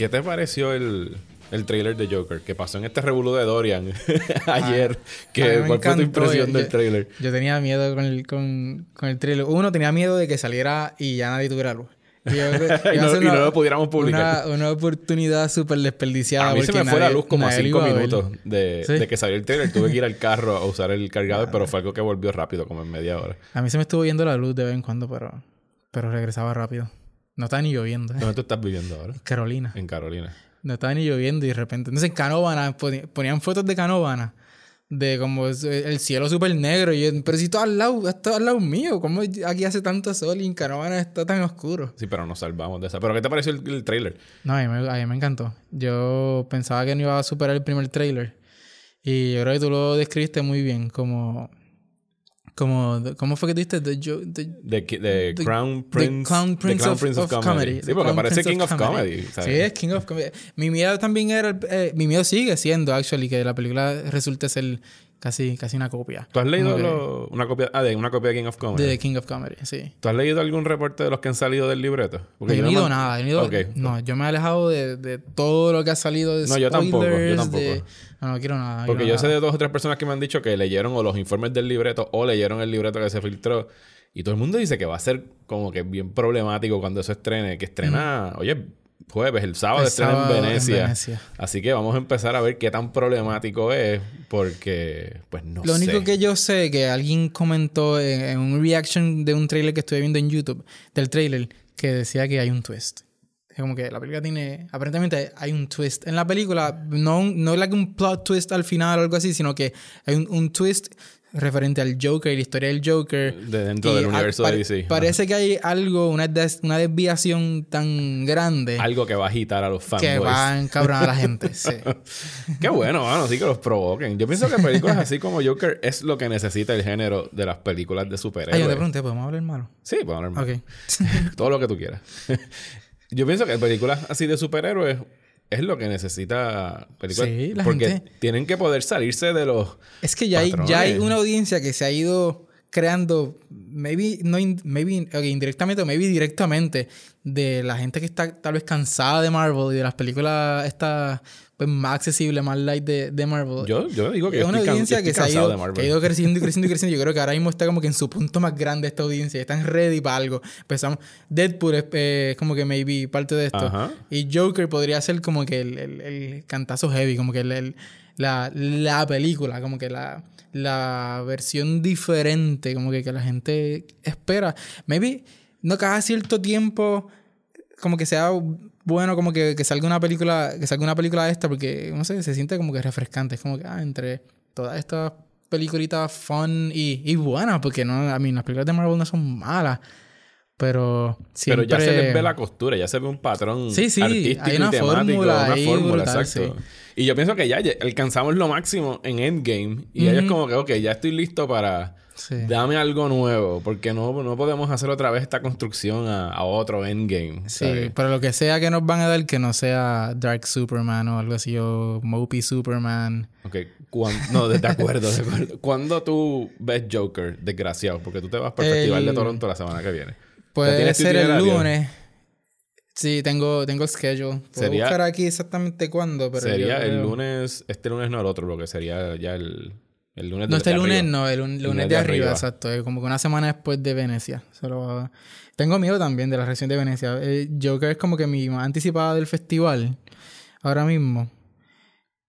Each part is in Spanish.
¿Qué te pareció el, el trailer de Joker? Que pasó en este revolú de Dorian ayer. a que, ¿Cuál fue tu impresión Yo- del trailer? Yo tenía miedo con el, con, con el trailer. Uno, tenía miedo de que saliera y ya nadie tuviera luz. Y, yo no- ser y no lo pudiéramos publicar. Una, una oportunidad súper desperdiciada. A mí se me fue la luz como a cinco a minutos de, Sí. de que salió el trailer. Tuve que ir al carro a usar el cargador, pero fue algo que volvió rápido, como en media hora. A mí se me estuvo yendo la luz de vez en cuando, pero, pero regresaba rápido. No estaba ni lloviendo. ¿Dónde tú estás viviendo ahora? Carolina. En Carolina. No estaba ni lloviendo y de repente. Entonces, en Canóvana, ponían fotos de Canóvana. De como es- el cielo súper negro. Y yo, pero si todo al lado, esto al lado mío. ¿Cómo aquí hace tanto sol y en Canóvana está tan oscuro? Sí, pero nos salvamos de esa. ¿Pero qué te pareció el, el trailer? No, a mí, me, a mí me encantó. Yo pensaba que no iba a superar el primer trailer. Y yo creo que tú lo describiste muy bien. Como. Como ¿Cómo fue que dijiste? The the- de The- Crown The Prince, Clown The Prince, Crown of, Prince of Comedy. Sí, The porque parece King of Comedy. ¿sabes? Sí, es King of Comedy. Mi miedo también era... eh, mi miedo sigue siendo, actually, que la película resulte ser casi, casi una copia. ¿Tú has leído lo- una copia ah, de una copia de King of Comedy? De King of Comedy, sí. ¿Tú has leído algún reporte de los que han salido del libreto? Porque yo no he leído nada. he leído- no, yo me he alejado de, de todo lo que ha salido de No, yo tampoco, yo spoilers, tampoco. de- No, no quiero nada. Porque quiero yo sé de dos o tres personas que me han dicho que leyeron o los informes del libreto o leyeron el libreto que se filtró. Y todo el mundo dice que va a ser como que bien problemático cuando eso estrene. Que estrena, oye, jueves, el sábado estrena en en Venecia. Así que vamos a empezar a ver qué tan problemático es. Porque, pues no Lo sé. único que yo sé que alguien comentó en, en un reaction de un trailer que estuve viendo en YouTube, del trailer, que decía que hay un twist. Es como que la película tiene. Aparentemente hay un twist. En la película, no, no es like un plot twist al final o algo así, sino que hay un, un twist referente al Joker y la historia del Joker. De dentro Y del universo de DC. Parece que hay algo, una, des- una desviación tan grande. Algo que va a agitar a los fanboys. que va a encabronar a la gente. Sí. Qué bueno, mano, sí que los provoquen. Yo pienso que películas así como Joker es lo que necesita el género de las películas de superhéroes. yo te pregunté, ¿podemos hablar malo? Sí, podemos hablar más. Ok. Todo lo que tú quieras. Yo pienso que películas así de superhéroes es lo que necesita películas. Sí, la porque gente- tienen que poder salirse de los. Es que ya hay, ya hay una audiencia que se ha ido creando, maybe, no in- maybe indirectamente o maybe directamente, de la gente que está tal vez cansada de Marvel y de las películas estas pues, más accesibles, más light de, de Marvel. Yo, yo digo que es yo una can- audiencia que se, ha ido, que ha ido creciendo y creciendo y creciendo. Yo creo que ahora mismo está como que en su punto más grande esta audiencia. Están ready para algo. Empezamos. Deadpool es eh, como que maybe parte de esto. Ajá. Y Joker podría ser como que el, el- el cantazo heavy, como que el- la, la película, como que la, la versión diferente, como que, que la gente espera. Maybe no cada cierto tiempo como que sea bueno como que, que salga una película que salga una película de esta porque no sé se siente como que refrescante es como que ah, entre todas estas peliculitas fun y, y buenas porque no a mí las películas de Marvel no son malas pero Pero siempre ya se les ve la costura, ya se ve un patrón Sí, sí, artístico hay una y temático, fórmula una ahí fórmula, brutal, exacto. sí. Y yo pienso que ya ya alcanzamos lo máximo en Endgame y ellos como que, ok, ya estoy listo para Sí. dame algo nuevo, porque no, no podemos hacer otra vez esta construcción a, a otro Endgame. Sí, pero lo que sea que nos van a dar, que no sea Dark Superman o algo así, o Mopey Superman. Ok, no, de, de acuerdo, de acuerdo. ¿Cuándo tú ves Joker, desgraciado? Porque tú te vas para el El- Festival de Toronto la semana que viene. Puede ser el lunes. Sí, tengo, tengo el schedule. Puedo Sería- buscar aquí exactamente cuándo, pero sería el lunes, este lunes no el otro, porque sería ya el, el lunes No, de- este de lunes arriba. no, el un- lunes, de arriba, exacto. Como que una semana después de Venecia. Solo... Tengo miedo también de la reacción de Venecia. Eh, Joker es como que mi más anticipada del festival ahora mismo.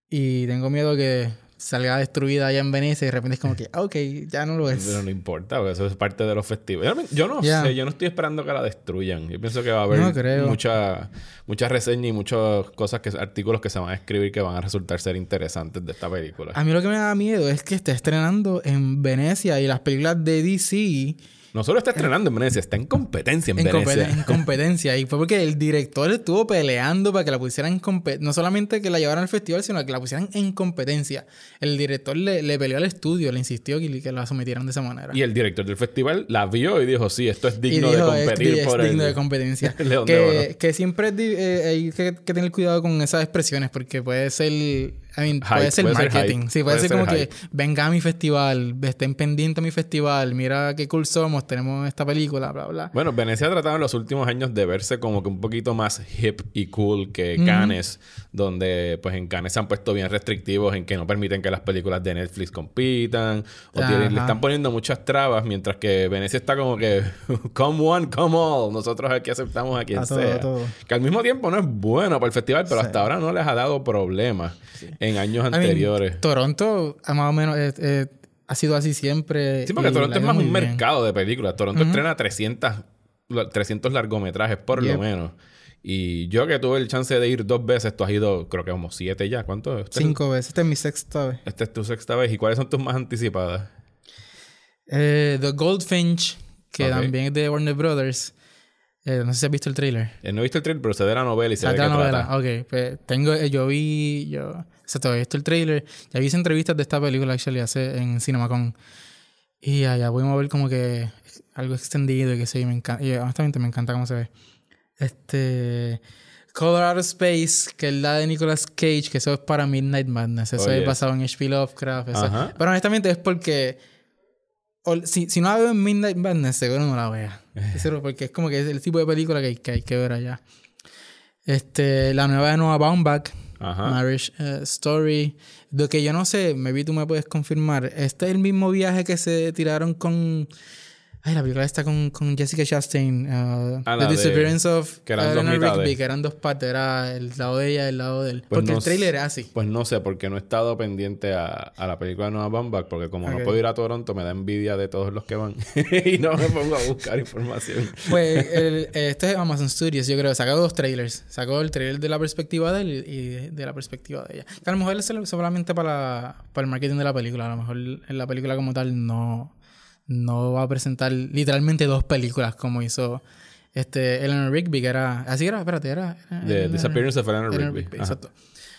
Y tengo miedo que salga destruida allá en Venecia y de repente es como que, ah, ok, ya no lo es. Pero no importa, porque eso es parte de los festivales. Yo, no sé, yo no estoy esperando que la destruyan. Yo pienso que va a haber No creo. mucha, mucha reseña y muchas cosas, que artículos que se van a escribir que van a resultar ser interesantes de esta película. A mí lo que me da miedo es que esté estrenando en Venecia y las películas de DC No solo está estrenando en Venecia, está en competencia en, en, Venecia. en competencia. Y fue porque el director estuvo peleando para que la pusieran en competencia. No solamente que la llevaran al festival, sino que la pusieran en competencia. El director le, le peleó al estudio, le insistió que, que la sometieran de esa manera. Y el director del festival la vio y dijo, sí, esto es Y digno dijo, de es, competir es por digno el... de competencia. León que, que siempre es eh, hay que, que tener cuidado con esas expresiones porque puede ser I mean, Hype, puede ser puede ser marketing. hype, sí, puede, puede ser como ser que venga a mi festival, estén pendientes a mi festival, mira qué cool somos, tenemos esta película, bla, bla. Bueno, Venecia ha tratado en los últimos años de verse como que un poquito más hip y cool que Cannes, donde pues en Cannes se han puesto bien restrictivos en que no permiten que las películas de Netflix compitan o tienen- le están poniendo muchas trabas, mientras que Venecia está como que come one, come all, nosotros aquí aceptamos a quien A todo, sea. a todo. Que al mismo tiempo no es bueno para el festival, pero Sí. hasta ahora no les ha dado problemas en años I mean, anteriores. Toronto, ah, más o menos, eh, eh, ha sido así siempre. Sí, porque Toronto es más un bien. mercado de películas. Toronto estrena 300, la- 300 largometrajes por Yep. lo menos. Y yo que tuve el chance de ir dos veces, tú has ido creo que como siete ya. ¿Cuánto? Este es- Cinco veces. Esta es mi sexta vez. Esta es tu sexta vez. ¿Y cuáles son tus más anticipadas? Eh, The Goldfinch, que también es de Warner Brothers. Eh, no sé si has visto el trailer. Eh, no he visto el trailer, pero sé de la novela y sé Ah, qué la novela. trata. Ok, pues tengo, eh, yo vi, yo, exacto, he visto el trailer, ya vi entrevistas de esta película, actually, hace en CinemaCon. Y allá pudimos ver como que algo extendido y que sí, me encanta, y honestamente me encanta cómo se ve. Este, Color Out of Space, que es la de Nicolas Cage, que eso es para Midnight Madness, eso Oh, es basado en H.P. Lovecraft. eso-. Pero honestamente es porque o- si, si no la veo en Midnight Madness, seguro no la vea. Porque es como que es el tipo de película que, hay- que hay que ver allá. Este, la nueva de Noah Baumbach, Ajá. Marriage eh, Story. Lo que yo no sé, maybe tú me puedes confirmar. Este es el mismo viaje que se tiraron con. Ay, la película está con, con Jessica Chastain. uh, The de- Disappearance of que eran dos Eleanor. Rigby, que eran dos partes. Era el lado de ella y el lado de él. Pues porque no el trailer s- era así. Pues no sé, porque no he estado pendiente a, a la película de Noah Baumbach, porque como no puedo ir a Toronto, me da envidia de todos los que van. y no me pongo a buscar información. Pues el, este es Amazon Studios, yo creo. Sacó dos trailers. Sacó el trailer de la perspectiva de él y de, de la perspectiva de ella. Que a lo mejor es solamente para, para el marketing de la película. A lo mejor en la película como tal no, no va a presentar literalmente dos películas como hizo este Eleanor Rigby, que era... Así era, espérate, era... era The Eleanor- Disappearance of Eleanor Eleanor Rigby. Exacto.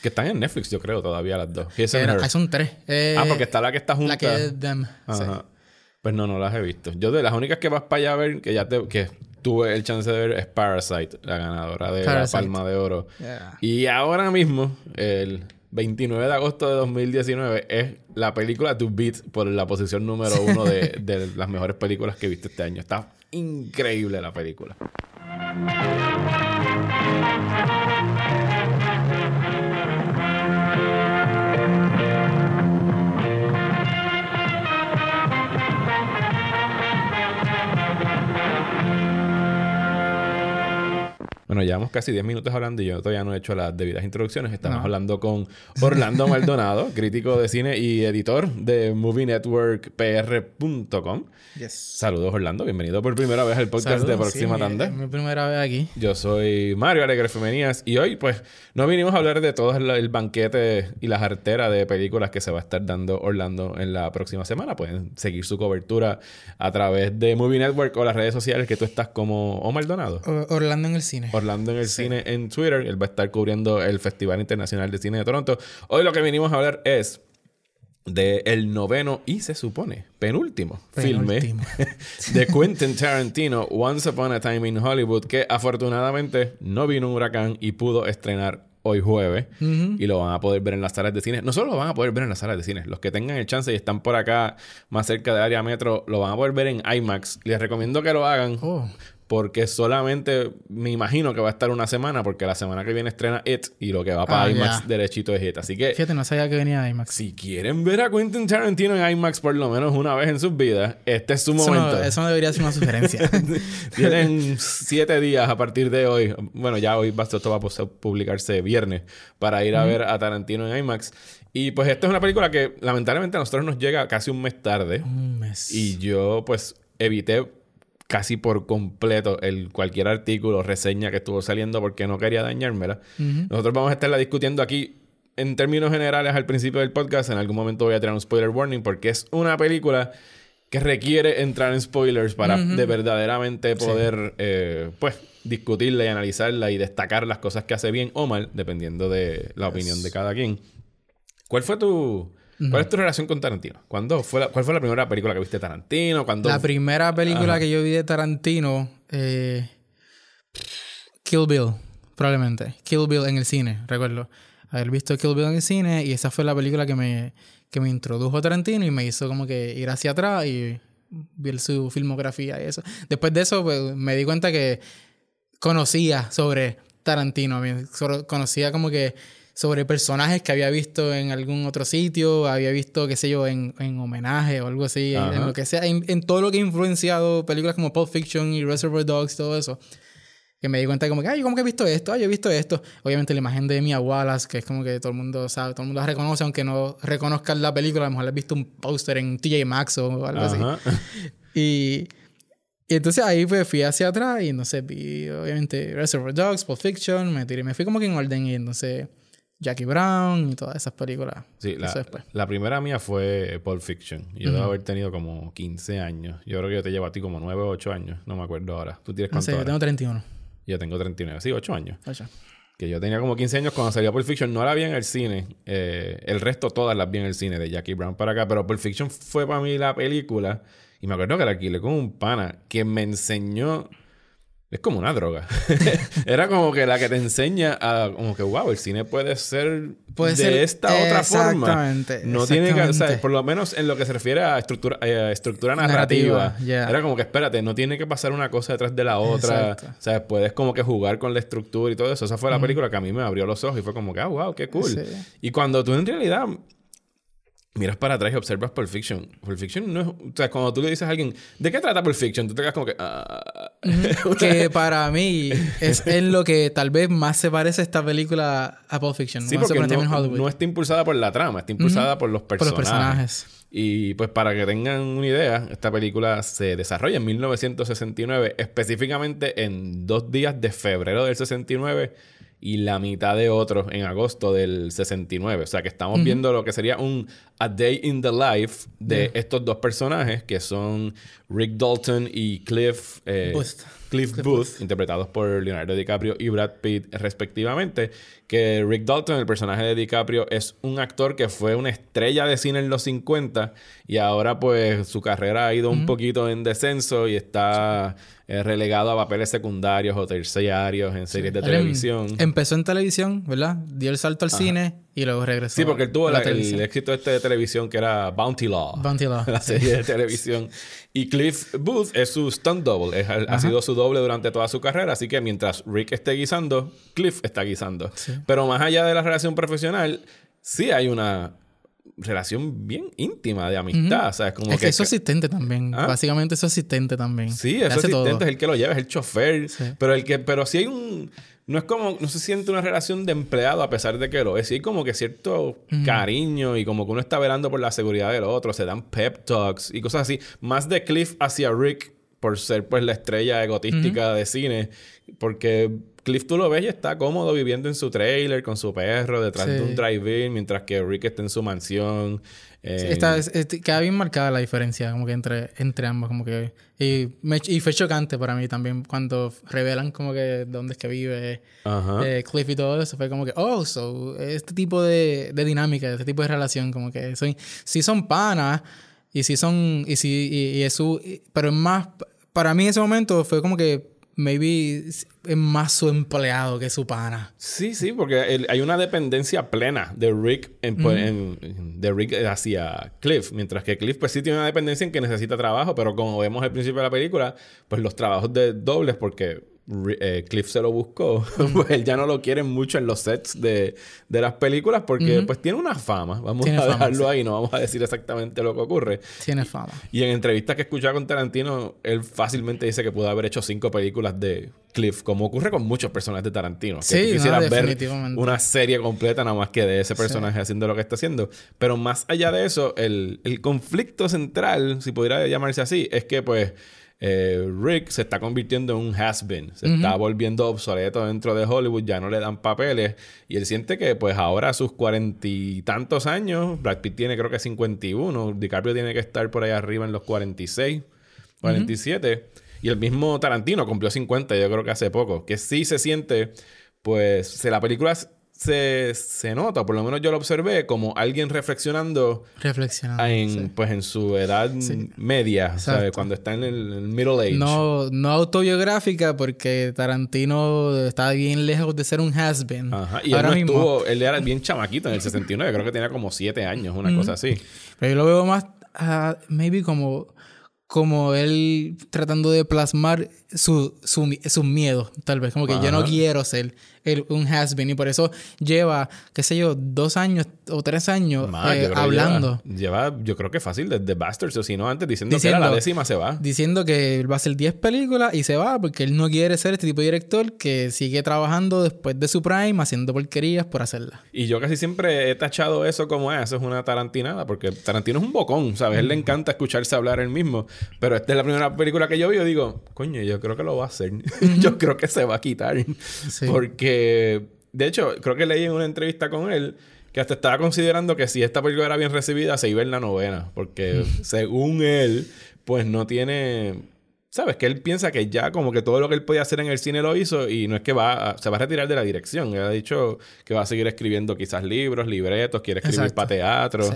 Que están en Netflix, yo creo, todavía las dos. Era- ah, son tres. Eh, Ah, porque está la que está junta. La que es Them. sí. Pues no, no las he visto. Yo de las únicas que vas para allá a ver, que ya te, que tuve el chance de ver, es Parasite, la ganadora de Parasite. la Palma de Oro. Yeah. Y ahora mismo, el 29 de agosto de 2019, es la película To Beat por la posición número uno de, de las mejores películas que he visto este año. Está increíble la película. Bueno, llevamos casi 10 minutos hablando y yo todavía no he hecho las debidas introducciones. Estamos No. hablando con Orlando Maldonado, crítico de cine y editor de MovieNetworkPR.com. Yes. Saludos, Orlando. Bienvenido por primera vez al podcast de Próxima sí, Tanda. Mi, primera vez aquí. Yo soy Mario Alegre Femenías y hoy pues no vinimos a hablar de todo el, banquete y la jartera de películas que se va a estar dando Orlando en la próxima semana. Pueden seguir su cobertura a través de Movie Network o las redes sociales que tú estás como O Maldonado. Orlando en el cine. Orlando en el cine en Twitter. Él va a estar cubriendo el Festival Internacional de Cine de Toronto. Hoy lo que vinimos a hablar es de el noveno y se supone penúltimo, Penúltimo. filme de Quentin Tarantino, Once Upon a Time in Hollywood, que afortunadamente no vino un huracán y pudo estrenar hoy jueves y lo van a poder ver en las salas de cine. No solo lo van a poder ver en las salas de cine, los que tengan el chance y están por acá más cerca del área metro, lo van a poder ver en IMAX. Les recomiendo que lo hagan Oh. Porque solamente me imagino que va a estar una semana, porque la semana que viene estrena It y lo que va para Ah, IMAX ya. derechito es It. Así que Fíjate, no sabía que venía IMAX. si quieren ver a Quentin Tarantino en IMAX por lo menos una vez en sus vidas, este es su Eso momento. no, eso no debería ser una sugerencia. Tienen siete días a partir de hoy. Bueno, ya hoy esto va a publicarse viernes para ir a ver a Tarantino en IMAX. Y pues esta es una película que lamentablemente a nosotros nos llega casi un mes tarde. Un mes. Y yo, pues, evité casi por completo el cualquier artículo o reseña que estuvo saliendo porque no quería dañármela. Nosotros vamos a estarla discutiendo aquí en términos generales al principio del podcast. En algún momento voy a tirar un spoiler warning porque es una película que requiere entrar en spoilers para de verdaderamente poder, eh, pues, discutirla y analizarla y destacar las cosas que hace bien o mal, dependiendo de la opinión de cada quien. ¿Cuál fue tu... ¿Cuál es tu relación con Tarantino? ¿Cuándo fue la, ¿Cuál fue la primera película que viste de Tarantino? ¿Cuándo La primera película que yo vi de Tarantino, eh, Kill Bill, probablemente. Kill Bill en el cine, recuerdo. haber visto Kill Bill en el cine y esa fue la película que me, que me introdujo a Tarantino y me hizo como que ir hacia atrás y ver su filmografía y eso. Después de eso pues, me di cuenta que conocía sobre Tarantino, conocía como que sobre personajes que había visto en algún otro sitio, había visto, qué sé yo, en, en homenaje o algo así, en, lo que sea, en, todo lo que ha influenciado películas como Pulp Fiction y Reservoir Dogs y todo eso. Que me di cuenta como que, ay, yo como que he visto esto, ay, yo he visto esto. Obviamente la imagen de Mia Wallace, que es como que todo el mundo sabe, todo el mundo la reconoce, aunque no reconozcan la película, a lo mejor le has visto un póster en TJ Maxx o algo así. Y, y entonces ahí pues fui hacia atrás y entonces vi, obviamente, Reservoir Dogs, Pulp Fiction, me tiré, me fui como que en orden y entonces Jackie Brown y todas esas películas. Sí, la, primera mía fue Pulp Fiction. Yo debo haber tenido como 15 años. Yo creo que yo te llevo a ti como 9 o 8 años. No me acuerdo ahora. ¿Tú tienes cuánto No sé, yo tengo 31. Yo tengo 39. Sí, 8 años. 8. Que yo tenía como 15 años cuando salía Pulp Fiction. No la vi en el cine. Eh, el resto todas las vi en el cine de Jackie Brown para acá. Pero Pulp Fiction fue para mí la película. Y me acuerdo que la alquilé con un pana que me enseñó es como una droga. Era como que la que te enseña a, como que, wow, el cine puede ser de esta otra forma. Exactamente. No tiene que, o sea, por lo menos en lo que se refiere a estructura, eh, estructura narrativa. Era como que, espérate, no tiene que pasar una cosa detrás de la otra. O sea, puedes como que jugar con la estructura y todo eso. Esa fue la película que a mí me abrió los ojos y fue como que, ah, wow, qué cool. Y cuando tú en realidad miras para atrás y observas Pulp Fiction. Pulp Fiction no es... O sea, cuando tú le dices a alguien, ¿de qué trata Pulp Fiction? Tú te quedas como que... Ah". que para mí es en lo que tal vez más se parece esta película a Pulp Fiction. Sí, porque no, está impulsada por la trama, está impulsada por los personajes. Por los personajes. Y pues para que tengan una idea, esta película se desarrolla en 1969, específicamente en dos días de febrero del 69 y la mitad de otros en agosto del 69. O sea que estamos viendo lo que sería un A Day in the Life de estos dos personajes que son Rick Dalton y Cliff, eh, Booth. Cliff, Booth, interpretados por Leonardo DiCaprio y Brad Pitt respectivamente. Que Rick Dalton, el personaje de DiCaprio, es un actor que fue una estrella de cine en los 50 y ahora pues su carrera ha ido un poquito en descenso y está eh, relegado a papeles secundarios o terciarios en series de televisión. empezó en televisión, ¿verdad? Dio el salto al cine y luego regresó. Sí, porque él tuvo el éxito este de televisión que era Bounty Law. Bounty Law. La serie de televisión. Y Cliff Booth es su stunt double. ha sido su doble durante toda su carrera. Así que mientras Rick esté guisando, Cliff está guisando. Pero más allá de la relación profesional, sí hay una relación bien íntima de amistad. O sea, es como es que, es su asistente también. ¿Ah? Básicamente es su asistente también. Sí, es su asistente, es el que lo lleva, es el chofer. Pero el que, pero sí hay un. No es como, no se siente una relación de empleado a pesar de que lo es. Sí hay como que cierto cariño y como que uno está velando por la seguridad del otro. Se dan pep talks y cosas así. Más de Cliff hacia Rick por ser pues la estrella egotística de cine. Porque Cliff tú lo ves y está cómodo viviendo en su trailer con su perro detrás de un drive-in, mientras que Rick está en su mansión. está, queda bien marcada la diferencia como que entre, entre ambos. Como que, y, y fue chocante para mí también cuando revelan como que dónde es que vive eh, Cliff y todo eso. Fue como que, oh, so, este tipo de, de dinámica, este tipo de relación, como que son, sí son panas y sí son, y sí, y, es su, pero es más, para mí en ese momento fue como que maybe es más su empleado que su pana. Sí, sí, porque hay una dependencia plena de Rick, pues, en, de Rick hacia Cliff, mientras que Cliff pues sí tiene una dependencia en que necesita trabajo, pero como vemos al principio de la película, pues los trabajos de dobles porque eh, Cliff se lo buscó, pues él ya no lo quiere mucho en los sets de, las películas porque pues tiene una fama. Vamos a dejarlo ahí, no vamos a decir exactamente lo que ocurre. Tiene fama. Y en entrevistas que escuchaba con Tarantino, él fácilmente dice que pudo haber hecho cinco películas de Cliff, como ocurre con muchos personajes de Tarantino. Que sí, quisieras ver una serie completa nada más que de ese personaje haciendo lo que está haciendo. Pero más allá de eso, el, el conflicto central, si pudiera llamarse así, es que pues eh, Rick se está convirtiendo en un has-been. Se está volviendo obsoleto dentro de Hollywood. Ya no le dan papeles. Y él siente que, pues, ahora a sus cuarenta y tantos años, Brad Pitt tiene creo que 51. DiCaprio tiene que estar por ahí arriba en los 46, 47. Y el mismo Tarantino cumplió 50, yo creo que hace poco. Que sí se siente, pues, se la película se, se nota, por lo menos yo lo observé, como alguien reflexionando, Reflexionando. en, pues, en su edad media, ¿sabes? Cuando está en el, middle age. No, no autobiográfica, porque Tarantino está bien lejos de ser un has-been. Ajá. Y él no estuvo, él era bien chamaquito en el 69, creo que tenía como 7 años, una cosa así. Pero yo lo veo más, uh, maybe como como él tratando de plasmar su, su, sus miedos, tal vez. Como que yo no quiero ser un has-been y por eso lleva, qué sé yo, dos años o tres años eh, hablando. Lleva, yo creo que fácil desde Bastards o si no antes diciendo, que era la décima se va. Diciendo que va a hacer 10 películas y se va porque él no quiere ser este tipo de director que sigue trabajando después de su prime haciendo porquerías por hacerla. Y yo casi siempre he tachado eso como ah, eso es una tarantinada porque Tarantino es un bocón, ¿sabes? A él le encanta escucharse hablar él mismo, pero esta es la primera película que yo vi y digo, coño, yo creo que lo va a hacer. yo creo que se va a quitar porque de hecho, creo que leí en una entrevista con él que hasta estaba considerando que si esta película era bien recibida, se iba en la novena. Porque según él, pues no tiene... ¿Sabes? Que él piensa que ya como que todo lo que él podía hacer en el cine lo hizo y no es que va se va a retirar de la dirección. Él ha dicho que va a seguir escribiendo quizás libros, libretos, quiere escribir para teatro.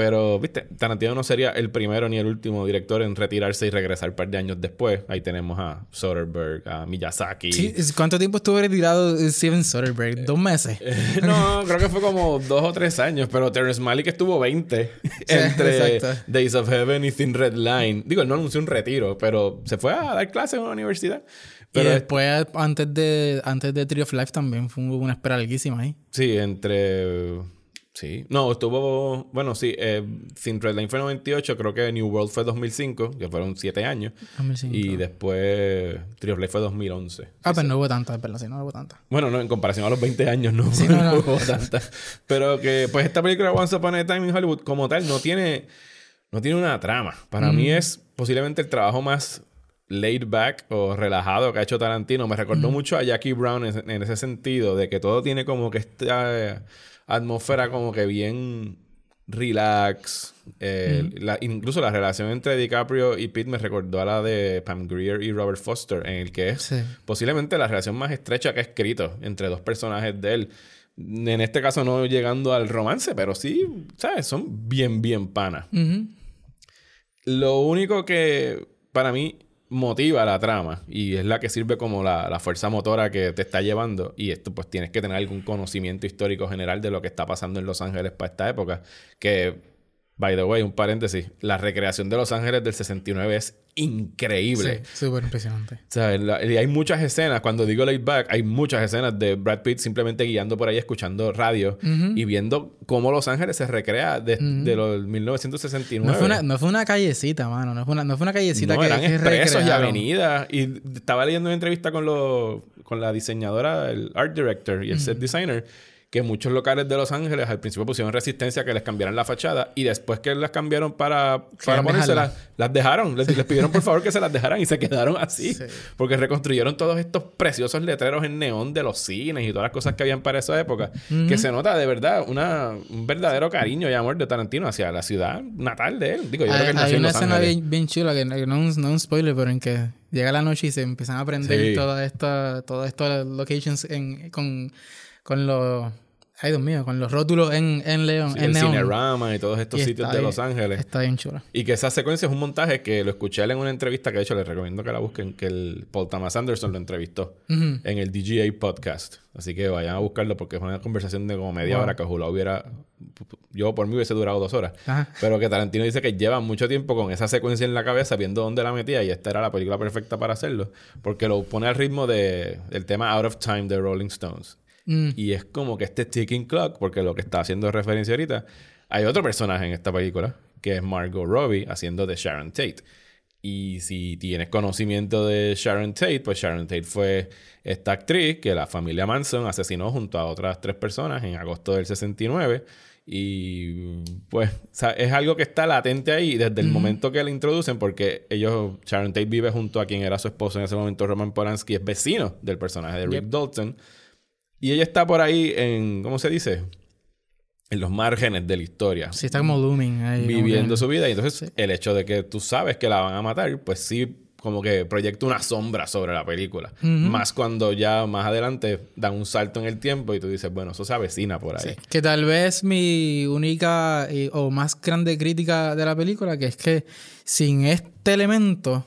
Pero, viste, Tarantino no sería el primero ni el último director en retirarse y regresar un par de años después. Ahí tenemos a Soderbergh, a Miyazaki. Sí, ¿cuánto tiempo estuvo retirado Steven Soderbergh? ¿Dos meses? Eh, no, creo que fue como dos o tres años, pero Terrence Malick estuvo 20 entre Days of Heaven y Thin Red Line. Digo, él no anunció un retiro, pero se fue a dar clases en una universidad. Pero y después, antes de, antes de Tree of Life también fue una espera larguísima ahí. Sí, entre Sí. No, estuvo... Bueno, sí. Eh, Sin Red Line fue 98. Creo que New World fue 2005. Que fueron 7 años. 2005. Y después... Of Life fue 2011. Ah, pero no hubo tantas, verdad. Sí, no hubo tantas. Bueno, no. En comparación a los 20 años no, no, hubo tantas. Pero que... Pues esta película Once Upon a Time in Hollywood como tal no tiene... No tiene una trama. Para mí es posiblemente el trabajo más laid back o relajado que ha hecho Tarantino. Me recordó mucho a Jackie Brown en, en, ese sentido. De que todo tiene como que esta atmósfera como que bien relax. Eh, incluso la relación entre DiCaprio y Pete me recordó a la de Pam Grier y Robert Foster, en el que es posiblemente la relación más estrecha que ha escrito entre dos personajes de él. En este caso no llegando al romance, pero sí, ¿sabes? Son bien, bien panas. Lo único que para mí motiva la trama y es la que sirve como la, fuerza motora que te está llevando. Y esto, pues tienes que tener algún conocimiento histórico general de lo que está pasando en Los Ángeles para esta época. Que, by the way, un paréntesis, la recreación de Los Ángeles del 69 es increíble. Sí, súper impresionante. O sea, y hay muchas escenas, cuando digo laid back, hay muchas escenas de Brad Pitt simplemente guiando por ahí, escuchando radio y viendo cómo Los Ángeles se recrea desde de los 1969. No fue, una, no fue una callecita, mano. No fue una, no fue una callecita no, que eran expresos y avenidas. Y estaba leyendo una entrevista con, lo, con la diseñadora, el art director y el set designer que muchos locales de Los Ángeles al principio pusieron resistencia a que les cambiaran la fachada y después que las cambiaron para, para ponérselas, las dejaron. Les, pidieron por favor que se las dejaran y se quedaron así. Porque reconstruyeron todos estos preciosos letreros en neón de los cines y todas las cosas que habían para esa época. Que se nota de verdad una, un verdadero cariño y amor de Tarantino hacia la ciudad natal de él. Digo, yo hay, creo que hay una escena bien, chula que no, es un, spoiler, pero en que llega la noche y se empiezan a aprender todas estas todas estas locations en, con con los. Ay, Dios mío, con los rótulos en, en León. en el Cinerama y todos estos sitios de Los Ángeles. Está bien chula. Y que esa secuencia es un montaje que lo escuché en una entrevista que de hecho les recomiendo que la busquen, que el Paul Thomas Anderson lo entrevistó en el DGA podcast. Así que vayan a buscarlo porque es una conversación de como media hora que ojalá hubiera. Yo por mí hubiese durado dos horas. Pero que Tarantino dice que lleva mucho tiempo con esa secuencia en la cabeza, viendo dónde la metía y esta era la película perfecta para hacerlo. Porque lo pone al ritmo de, del tema Out of Time de Rolling Stones. Mm. Y es como que este ticking clock, porque lo que está haciendo referencia ahorita, hay otro personaje en esta película, que es Margot Robbie, haciendo de Sharon Tate. Y si tienes conocimiento de Sharon Tate, pues Sharon Tate fue esta actriz que la familia Manson asesinó junto a otras tres personas en agosto del 69. Y pues es algo que está latente ahí desde el momento que la introducen, porque ellos, Sharon Tate vive junto a quien era su esposo en ese momento, Roman Polanski, es vecino del personaje de Rick Dalton. Y ella está por ahí en, ¿cómo se dice? En los márgenes de la historia. Sí, está como looming ahí. Viviendo su vida. Y entonces el hecho de que tú sabes que la van a matar, pues sí como que proyecta una sombra sobre la película. Más cuando ya más adelante dan un salto en el tiempo y tú dices, bueno, eso se avecina por ahí. Que tal vez mi única o más grande crítica de la película, que es que sin este elemento,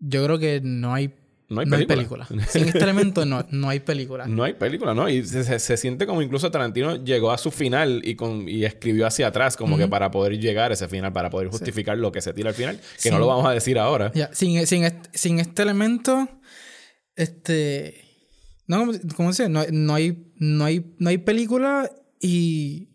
yo creo que no hay no hay película. Sin este elemento no, no hay película. No hay película, ¿no? Y se, se, siente como incluso Tarantino llegó a su final y, con, y escribió hacia atrás, como que para poder llegar a ese final, para poder justificar lo que se tira al final, que no lo vamos a decir ahora. Sin, sin, sin, este elemento, este. No, ¿cómo se dice? No, no, hay, no, hay, no hay película y.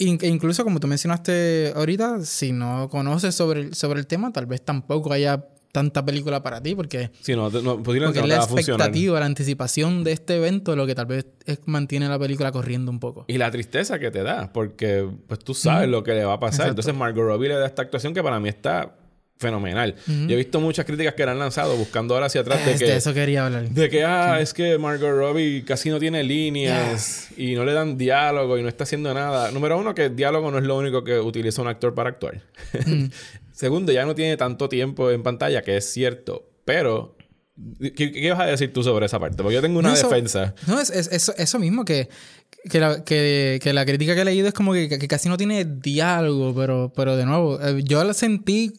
Incluso como tú mencionaste ahorita, si no conoces sobre, sobre el tema, tal vez tampoco haya tanta película para ti porque, sí, no, no, porque no la expectativa, la anticipación de este evento lo que tal vez es, mantiene la película corriendo un poco. Y la tristeza que te da, porque pues tú sabes lo que le va a pasar. Entonces Margot Robbie le da esta actuación que para mí está fenomenal. Yo he visto muchas críticas que le han lanzado buscando ahora hacia atrás de que... De eso quería hablar. De que, ah, es que Margot Robbie casi no tiene líneas y no le dan diálogo y no está haciendo nada. Número uno, que el diálogo no es lo único que utiliza un actor para actuar. Segundo, ya no tiene tanto tiempo en pantalla, que es cierto, pero ¿Qué, vas a decir tú sobre esa parte? Porque yo tengo una defensa. No, es, eso mismo, que, que, la, que, la crítica que he leído es como que, casi no tiene diálogo, pero, pero de nuevo, eh, yo la sentí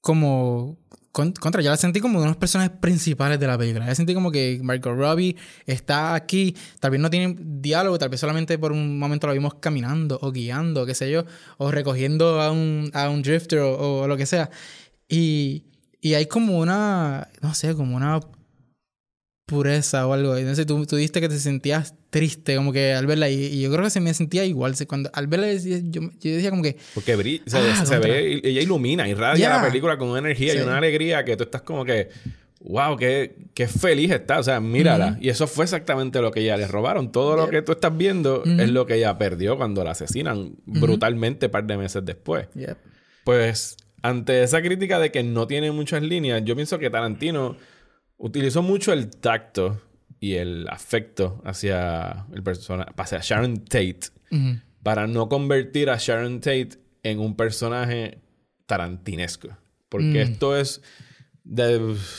como contra, ya la sentí como de los personajes principales de la película. Ya sentí como que Margot Robbie está aquí, tal vez no tiene diálogo, tal vez solamente por un momento lo vimos caminando o guiando, qué sé yo, o recogiendo a un, a un drifter o, lo que sea. Y, y hay como una, no sé, como una pureza o algo. Entonces tú, tú dijiste que te sentías triste como que al verla y, yo creo que se me sentía igual. Cuando, al verla yo, yo decía como que... Porque brilla, ah, se, ve, ella ilumina, irradia la película con una energía y una alegría que tú estás como que... Wow, qué, qué feliz está. O sea, mírala. Y eso fue exactamente lo que ella le robaron. Todo lo que tú estás viendo es lo que ella perdió cuando la asesinan brutalmente un par de meses después. Pues ante esa crítica de que no tiene muchas líneas, yo pienso que Tarantino utilizó mucho el tacto y el afecto hacia el personaje, hacia Sharon Tate, para no convertir a Sharon Tate en un personaje tarantinesco. Porque mm. esto es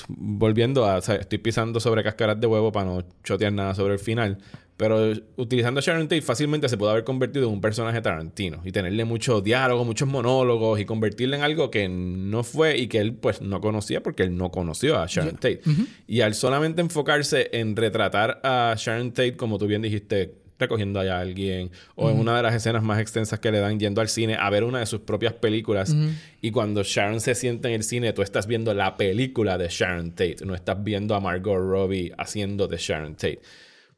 volviendo a, estoy pisando sobre cascaras de huevo para no chotear nada sobre el final, pero utilizando a Sharon Tate fácilmente se puede haber convertido en un personaje tarantino y tenerle mucho diálogo, muchos monólogos y convertirle en algo que no fue y que él pues no conocía porque él no conoció a Sharon Tate. Y al solamente enfocarse en retratar a Sharon Tate, como tú bien dijiste, recogiendo a alguien o en una de las escenas más extensas que le dan yendo al cine a ver una de sus propias películas y cuando Sharon se sienta en el cine tú estás viendo la película de Sharon Tate, no estás viendo a Margot Robbie haciendo de Sharon Tate.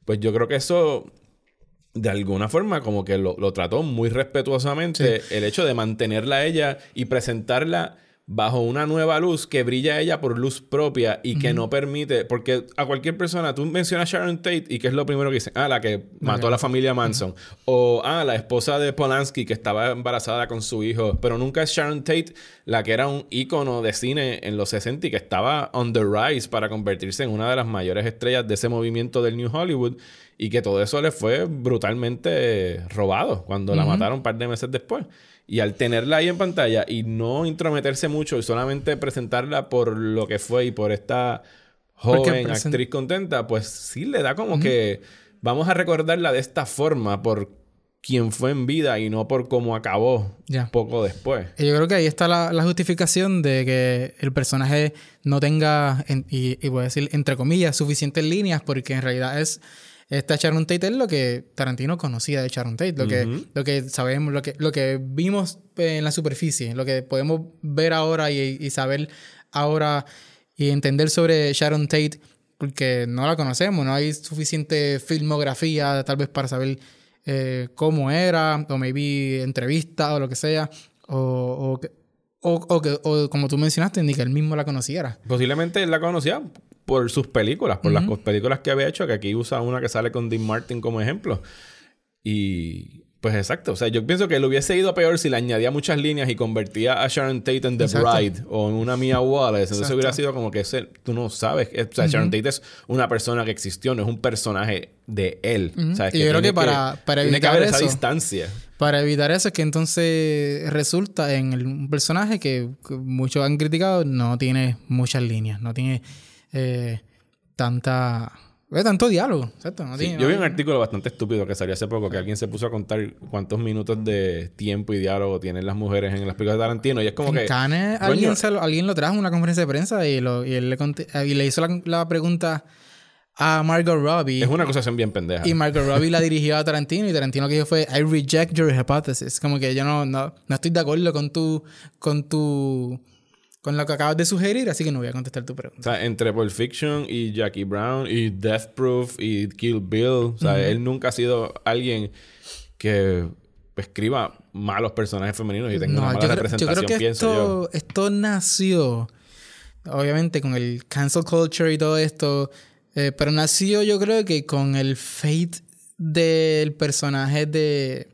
Pues yo creo que eso, de alguna forma, como que lo, trató muy respetuosamente. El hecho de mantenerla a ella y presentarla bajo una nueva luz que brilla ella por luz propia y que no permite, porque a cualquier persona, tú mencionas Sharon Tate y que es lo primero que dicen, ah, la que mató a la familia Manson, o ah, la esposa de Polanski que estaba embarazada con su hijo, pero nunca es Sharon Tate la que era un ícono de cine en los 60 y que estaba on the rise para convertirse en una de las mayores estrellas de ese movimiento del New Hollywood y que todo eso le fue brutalmente robado cuando la mataron un par de meses después. Y al tenerla ahí en pantalla y no intrometerse mucho y solamente presentarla por lo que fue y por esta joven actriz contenta, pues sí le da como que vamos a recordarla de esta forma por quien fue en vida y no por cómo acabó poco después. Y yo creo que ahí está la, justificación de que el personaje no tenga, y, y voy a decir entre comillas, suficientes líneas porque en realidad es esta Sharon Tate es lo que Tarantino conocía de Sharon Tate, lo, que, lo que sabemos, lo que, lo que vimos en la superficie, lo que podemos ver ahora y, saber ahora y entender sobre Sharon Tate, porque no la conocemos, no hay suficiente filmografía tal vez para saber eh, cómo era, o maybe entrevista o lo que sea, o, o, o, como tú mencionaste, ni que él mismo la conociera. Posiblemente él la conocía por sus películas, por las películas que había hecho, que aquí usa una que sale con Dean Martin como ejemplo. Y pues exacto, o sea, yo pienso que le hubiese ido peor si le añadía muchas líneas y convertía a Sharon Tate en The Bride o en una Mia Wallace. Entonces hubiera sido como que ese, tú no sabes, o sea, Sharon Tate es una persona que existió, no es un personaje de él. y yo creo que para, para tiene que haber esa distancia. Para evitar eso es que entonces resulta en el- un personaje que, que muchos han criticado, no tiene muchas líneas, no tiene eh, tanta... eh, tanto diálogo, ¿cierto? No Sí, tiene- yo vi un artículo bastante estúpido que salió hace poco que alguien se puso a contar cuántos minutos de tiempo y diálogo tienen las mujeres en las películas de Tarantino y es como en que Cannes alguien, se lo, alguien lo trajo en una conferencia de prensa y, lo, y, él le, conte- y le hizo la, la pregunta a Margot Robbie. es una acusación bien pendeja. Y Margot Robbie la dirigió a Tarantino y Tarantino lo que dijo fue I reject your hypothesis. Como que yo no, no, no estoy de acuerdo con tu, con tu, con lo que acabas de sugerir, así que no voy a contestar tu O pregunta. sea, entre Pulp Fiction y Jackie Brown y Death Proof y Kill Bill, o sea, él nunca ha sido alguien que escriba malos personajes femeninos y tenga No, una mala yo, creo, yo representación, creo que pienso yo. esto, esto nació, obviamente, con el cancel culture y todo esto, eh, pero nació yo creo que con el fate del personaje de...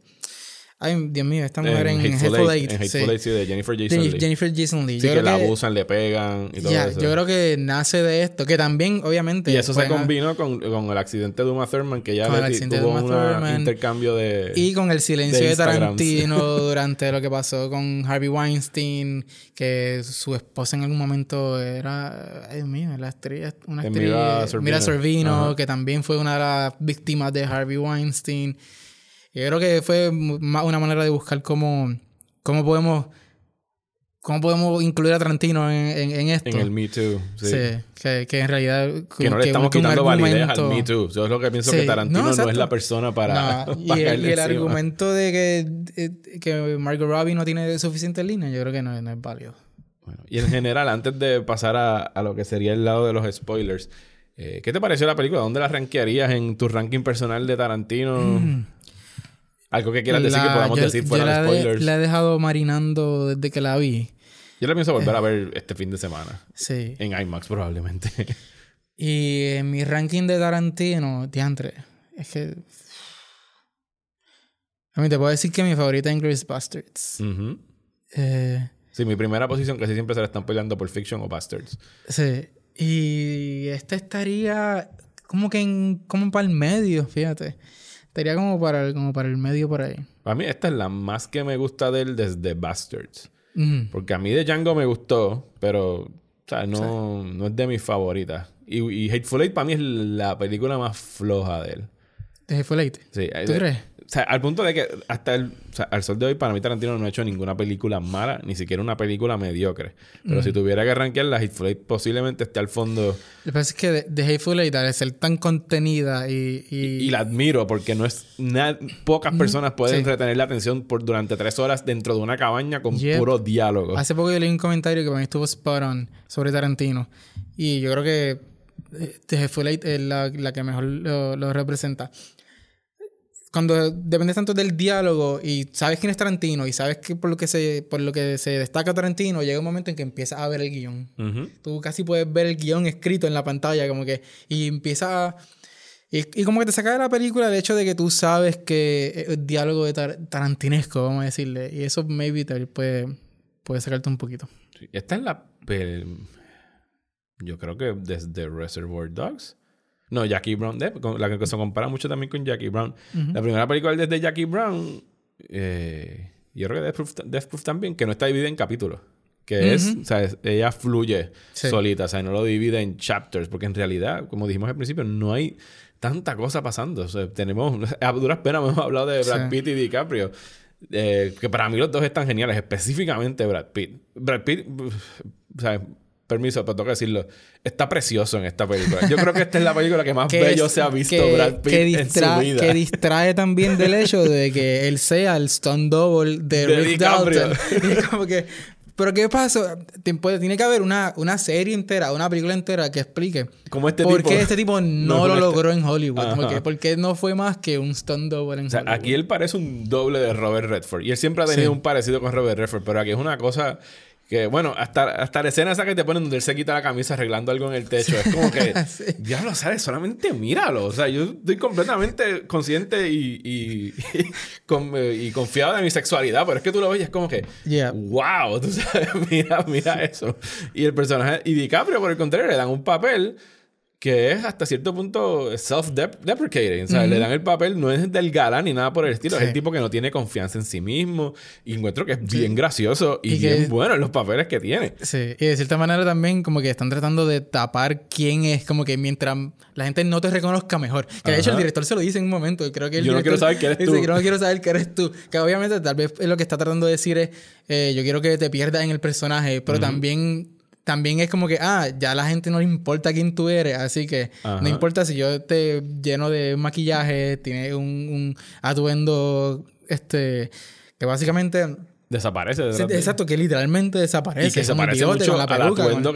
Ay, Dios mío, esta mujer en, Hateful Eight. En. Hateful Eight, sí, de Jennifer De Jason Leigh. Jennifer Jason Leigh. Sí, Yo que creo la abusan, le pegan y todo Ya, eso. yo creo que nace de esto, que también, obviamente. y eso se pueden- combinó con, con el accidente de Uma Thurman, que ya le- tuvo un intercambio de... Y con el silencio de de. Tarantino durante lo que pasó con Harvey Weinstein, que su esposa en algún momento era, ay Dios mío, la actriz, una actriz, Mira Sorvino. Mira Sorvino, que también fue una de las víctimas de Harvey Weinstein. Yo creo que fue ma- una manera de buscar cómo, cómo podemos cómo podemos incluir a Tarantino en, en, en esto. En el Me Too. Sí. Sí, que, que en realidad... Que no le estamos quitando validez al Me Too. Yo es lo que pienso Sí. que Tarantino No, no, es la persona para. No, y el, y argumento de que, eh, que Margot Robbie no tiene suficiente línea, yo creo que no, no es válido. Bueno, y en general, antes de pasar a, a lo que sería el lado de los spoilers, eh, ¿qué te pareció la película? ¿Dónde la rankearías en tu ranking personal de Tarantino? Algo que quieras decir que. La- podamos yo- decir fuera la de spoilers. la he dejado marinando desde que la vi. Yo la pienso volver a ver este fin de semana. Sí. En IMAX, probablemente. Y en mi ranking de Tarantino, diantre, es que... A mí te puedo decir que mi favorita es Inglourious Bastards. Ujú. Eh, Sí, mi primera posición casi siempre se la están peleando por Fiction o Bastards. sí. Y esta estaría como que en, como para el medio, fíjate. Estaría como para, el- como para el medio por ahí. Para mí, esta es la más que me gusta de él desde Bastards. Porque a mí de Django me gustó, pero o sea, no, no es de mis favoritas. Y, y Hateful Eight para mí es la película más floja de él. ¿De Hateful Eight? Sí, ¿Tú eh, crees? O sea, al punto de que hasta el, o sea, al sol de hoy para mí Tarantino no ha hecho ninguna película mala, ni siquiera una película mediocre. Pero si tuviera que rankearla, Hateful Eight posiblemente esté al fondo. Lo que pasa es que de, de Hateful Eight, al ser tan contenida y... y, Y la admiro porque no es pocas personas pueden Sí. retener la atención por durante tres horas dentro de una cabaña con Yep. puro diálogo. Hace poco yo leí un comentario que para mí estuvo spot on sobre Tarantino. Y yo creo que eh, The Hateful Eight es la, la que mejor lo, lo representa. Cuando dependes tanto del diálogo y sabes quién es Tarantino y sabes que por lo que se, por lo que se destaca Tarantino, llega un momento en que empiezas a ver el guion. Ujú. Tú casi puedes ver el guion escrito en la pantalla, como que. Y empieza a. Y, y como que te saca de la película el hecho de que tú sabes que es diálogo de tar- tarantinesco, vamos a decirle. Y eso, maybe, te puede, puede sacarte un poquito. Sí, Esta es la. pel- Yo creo que desde Reservoir Dogs. No, Jackie Brown, la que se compara mucho también con Jackie Brown. La primera película desde Jackie Brown, eh, yo creo que Death Proof, Death Proof también, que no está dividida en capítulos. Que es, o sea, ella fluye Sí. solita, o sea, no lo divide en chapters, porque en realidad, como dijimos al principio, no hay tanta cosa pasando. O sea, tenemos, a duras penas hemos hablado de Brad Sí. Pitt y DiCaprio. eh, que para mí los dos están geniales, específicamente Brad Pitt. Brad Pitt, o sea, permiso, pero tengo que decirlo, está precioso en esta película. Yo creo que esta es la película que más bello es- se ha visto que- Brad Pitt que en su vida. Que distrae también del hecho de que él sea el stunt double de, De Rick DiCaprio. Dalton. Y es como que... Pero ¿qué pasa? Tiene que haber una, una serie entera, una película entera que explique este por tipo- qué este tipo no, no lo está- logró en Hollywood. Porque, porque no fue más que un stunt double en O sea, Hollywood. aquí él parece un doble de Robert Redford. Y él siempre ha tenido Sí. un parecido con Robert Redford. Pero aquí es una cosa que, bueno, hasta, hasta la escena esa que te ponen donde él se quita la camisa arreglando algo en el techo. Es como que, Sí. ya lo sabes, solamente míralo. O sea, yo estoy completamente consciente y, y, con- eh, y confiado de mi sexualidad. Pero es que tú lo ves y es como que, Yeah. wow, tú sabes, mira, mira eso. Y el personaje, y DiCaprio, por el contrario, le dan un papel que es hasta cierto punto self-deprecating. O sea, le dan el papel, no es del galán ni nada por el estilo. Es el tipo que no tiene confianza en sí mismo. Y encuentro que es bien gracioso y, bien bueno en los papeles que tiene. Sí, y de cierta manera también como que están tratando de tapar quién es, como que mientras la gente no te reconozca mejor. Que de hecho el director se lo dice en un momento. Creo que yo no quiero saber quién eres tú. Dice, no quiero saber quién eres tú. Que obviamente tal vez lo que está tratando de decir es, eh, yo quiero que te pierdas en el personaje, pero también también es como que, ah, ya a la gente no le importa quién tú eres, así que no importa si yo te lleno de maquillaje, tiene un, un atuendo, este, que básicamente... Desaparece. exacto, que literalmente desaparece. Y que se parece mucho al atuendo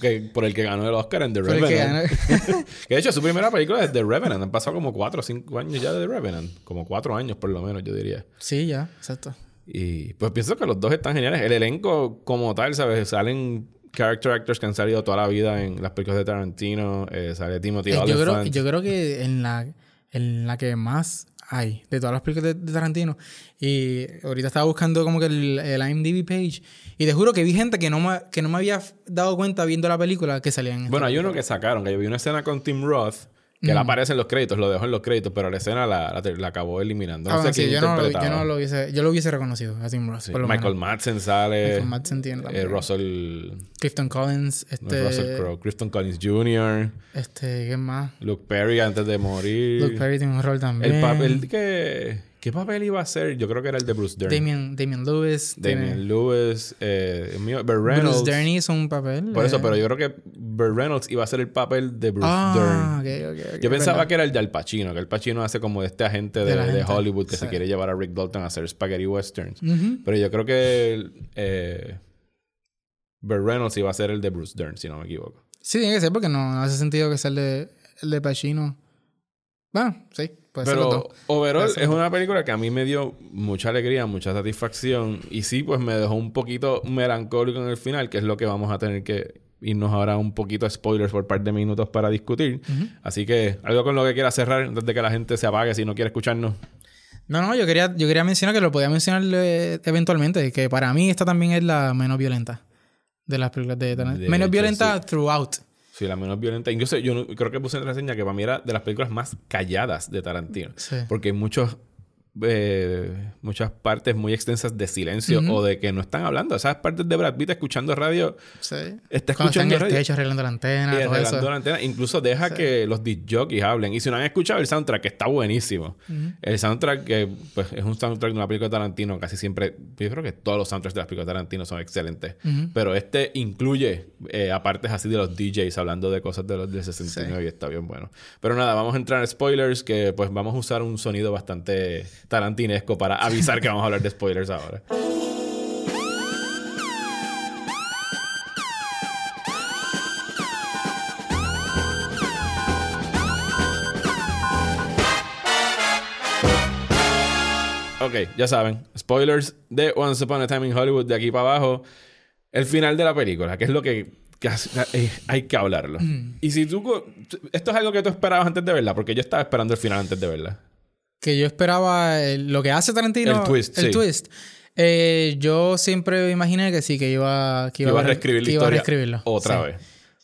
que, por el que ganó el Oscar en The Revenant. Que, de hecho, su primera película es The Revenant. Han pasado como cuatro o cinco años ya de The Revenant. Como cuatro años por lo menos, yo diría. Sí, ya, exacto. Y pues pienso que los dos están geniales. El elenco como tal, ¿sabes? Salen character actors que han salido toda la vida en las películas de Tarantino. Eh, sale Timothy eh, yo creo, yo creo que en la, en la que más hay de todas las películas de, Tarantino. Y ahorita estaba buscando como que el, el, IMDb page. Y te juro que vi gente que no, me, que no me había dado cuenta viendo la película que salían. Bueno, hay uno que sacaron, que yo vi una escena con Tim Roth que él aparece en los créditos, lo dejó en los créditos, pero la escena la, la, acabó eliminando. No ah, yo, no, yo, no, lo hubiese, yo lo hubiese reconocido a Tim Roth. Michael Madsen sale. Michael Madsen tiene eh, Russell. Clifton Collins. Este, Russell Crowe. Clifton Collins Jr. Este, ¿qué más? Luke Perry antes de morir. Luke Perry tiene un rol también. El papel que. ¿Qué papel iba a ser? Yo creo que era el de Bruce Dern. Damien, Damien Lewis. Damien Lewis. Eh, mío, Burt Reynolds. Bruce Dern hizo un papel. Por eso, pero yo creo que Burt Reynolds iba a ser el papel de Bruce ah, Dern. Okay, okay, yo pensaba que era el de Al Pacino, que Al Pacino hace como de este agente de, Hollywood que se quiere llevar a Rick Dalton a hacer spaghetti westerns. Pero yo creo que eh, Burt Reynolds iba a ser el de Bruce Dern, si no me equivoco. Sí, tiene que ser porque no, hace sentido que sea el de, el de Pacino. Bueno, sí. Pero overall es una película que a mí me dio mucha alegría, mucha satisfacción y sí, pues me dejó un poquito melancólico en el final, que es lo que vamos a tener que irnos ahora un poquito a spoilers por un par de minutos para discutir. Así que algo con lo que quiera cerrar antes de que la gente se apague si no quiere escucharnos. No, no, yo quería, yo quería mencionar que lo podía mencionar eh, eventualmente, que para mí esta también es la menos violenta de las películas de, Menos violenta throughout. Sí, la menos violenta. Incluso yo creo que puse en la reseña que para mí era de las películas más calladas de Tarantino. Sí. Porque hay muchos eh, muchas partes muy extensas de silencio o de que no están hablando. Esas partes de Brad Pitt escuchando radio. Sí. Está escuchando radio. Está arreglando la antena. Y arreglando la antena. Incluso deja que los jockeys hablen. Y si no han escuchado el soundtrack, que está buenísimo. El soundtrack, que pues, es un soundtrack de una película de Tarantino, casi siempre. Yo creo que todos los soundtracks de las películas de Tarantino son excelentes. Pero este incluye eh, apartes así de los DJs hablando de cosas de los del 69 y está bien bueno. Pero nada, vamos a entrar en spoilers, que pues vamos a usar un sonido bastante tarantinesco para avisar que vamos a hablar de spoilers ahora. Ok, ya saben, spoilers de Once Upon a Time in Hollywood de aquí para abajo. El final de la película, que es lo que, eh, hay que hablarlo. Mm. Y si tú... Esto es algo que tú esperabas antes de verla, porque yo estaba esperando el final antes de verla que yo esperaba lo que hace Tarantino. El twist. El twist. Eh, yo siempre imaginé que sí, que iba, que iba, a, reescribir la historia reescribirlo. Otra vez.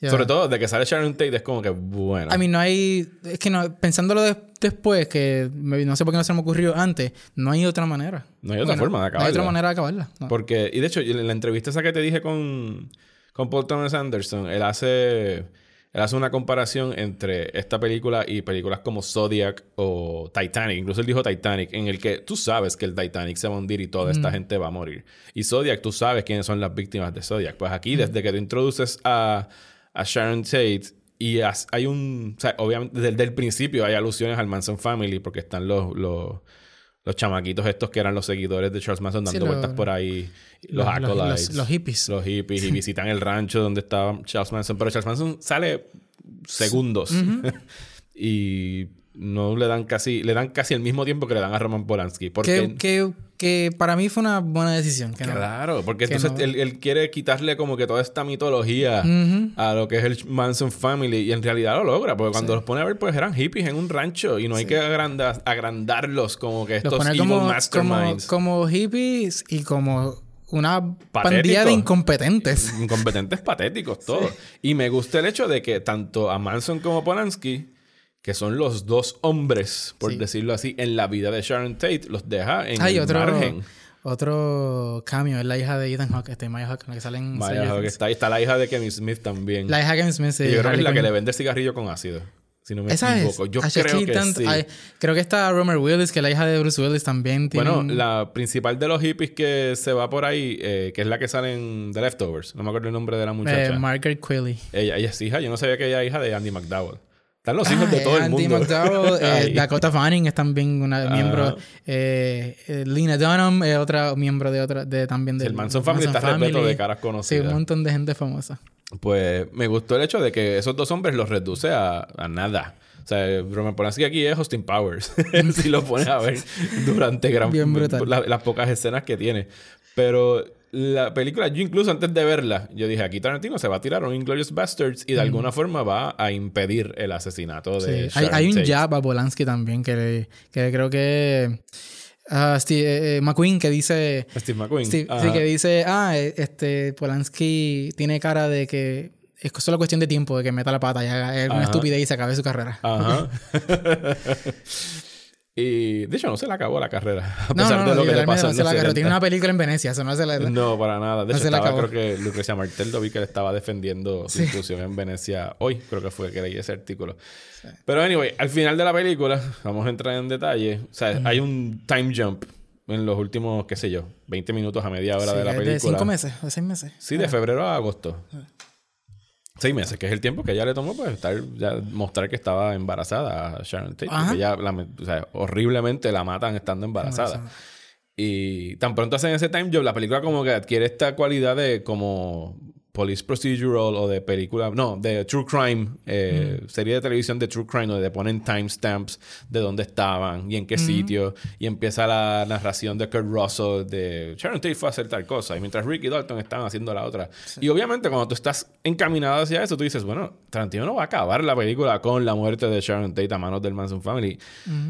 Sobre todo de que sale Sharon Tate es como que bueno. A mí no hay. Es que no, pensándolo después, que no sé por qué no se me ocurrió antes, no hay otra manera. No hay otra forma de acabarla. No hay otra manera de acabarla. Porque, y de hecho, en la entrevista esa que te dije con, con Paul Thomas Anderson, él hace él hace una comparación entre esta película y películas como Zodiac o Titanic. Incluso él dijo Titanic, en el que tú sabes que el Titanic se va a hundir y toda esta gente va a morir. Y Zodiac, tú sabes quiénes son las víctimas de Zodiac. Pues aquí, desde que te introduces a, a Sharon Tate y hay un... O sea, obviamente, desde el principio hay alusiones al Manson Family porque están los, los los chamaquitos estos que eran los seguidores de Charles Manson dando vueltas por ahí, los, acolytes, los, hippies. Los hippies y visitan el rancho donde estaba Charles Manson. Pero Charles Manson sale segundos y no le dan casi, le dan casi el mismo tiempo que le dan a Roman Polanski. Porque... Que, que, para mí fue una buena decisión. claro, porque entonces él, quiere quitarle como que toda esta mitología a lo que es el Manson Family y en realidad lo logra, porque cuando los pone a ver, pues eran hippies en un rancho y no hay que agrandarlos como que estos evil como, masterminds. Como, como hippies y como una pandilla de incompetentes. Incompetentes patéticos, todos. Y me gusta el hecho de que tanto a Manson como Polanski, que son los dos hombres, por decirlo así, en la vida de Sharon Tate, los deja en el otro, margen. Otro cambio es la hija de Ethan Hawke, este Maya Hawke, la que sale en Maya Hawke está ahí. Está la hija de Kevin Smith también. La hija de Kevin Smith, sí. yo creo que es la que le vende el cigarrillo con ácido. Si no me Esa equivoco. Yo creo que sí. creo que está Romer Willis, que es la hija de Bruce Willis también tiene... Bueno, la principal de los hippies que se va por ahí, eh, que es la que sale en The Leftovers. No me acuerdo el nombre de la muchacha. Eh, Margaret Quilley. Ella, ella es hija. Yo no sabía que ella era hija de Andy McDowell. Están los hijos de ah, todo el mundo. Andy McDowell, eh, Dakota Fanning es también una miembro. Eh, Lena Dunham es otra miembro de otra, de también de. el Manson Family está repleto de caras conocidas. Sí, un montón de gente famosa. Pues me gustó el hecho de que esos dos hombres los reduce a, a nada. O sea, Roman Polanski aquí es Austin Powers. si lo pones a ver durante gran, las pocas escenas que tiene. Pero la película, yo incluso antes de verla, yo dije, aquí Tarantino se va a tirar un Inglorious Bastards y de alguna forma va a impedir el asesinato de sí. hay, hay, un jab a Polanski también que, que creo que... Uh, Steve, eh, McQueen que dice... Steve McQueen. sí, que dice, ah, eh, este, Polanski tiene cara de que es solo cuestión de tiempo de que meta la pata y haga una estupidez y se acabe su carrera. Ajá. y de hecho no se le acabó la carrera. A pesar de lo que le pasó. No la Tiene una película en Venecia, eso no se la... No, para nada. De hecho, estaba, creo que Lucrecia Martel lo vi que le estaba defendiendo su inclusión en Venecia hoy. Creo que fue que leí ese artículo. Pero anyway, al final de la película, vamos a entrar en detalle. O sea, hay un time jump en los últimos, qué sé yo, 20 minutos a media hora de la película. De cinco meses, de seis meses. Sí, de febrero a agosto. Seis meses, que es el tiempo que ella le tomó pues estar, ya, mostrar que estaba embarazada a Sharon Tate. Porque ella, o sea, horriblemente la matan estando embarazada. Y tan pronto hacen ese time job, la película como que adquiere esta cualidad de como police procedural o de película, no, de true crime, eh, serie de televisión de true crime donde ponen timestamps de dónde estaban y en qué sitio y empieza la narración de Kurt Russell de Sharon Tate fue a hacer tal cosa y mientras Ricky Dalton estaban haciendo la otra. Y obviamente cuando tú estás encaminado hacia eso, tú dices, bueno, Tarantino no va a acabar la película con la muerte de Sharon Tate a manos del Manson Family.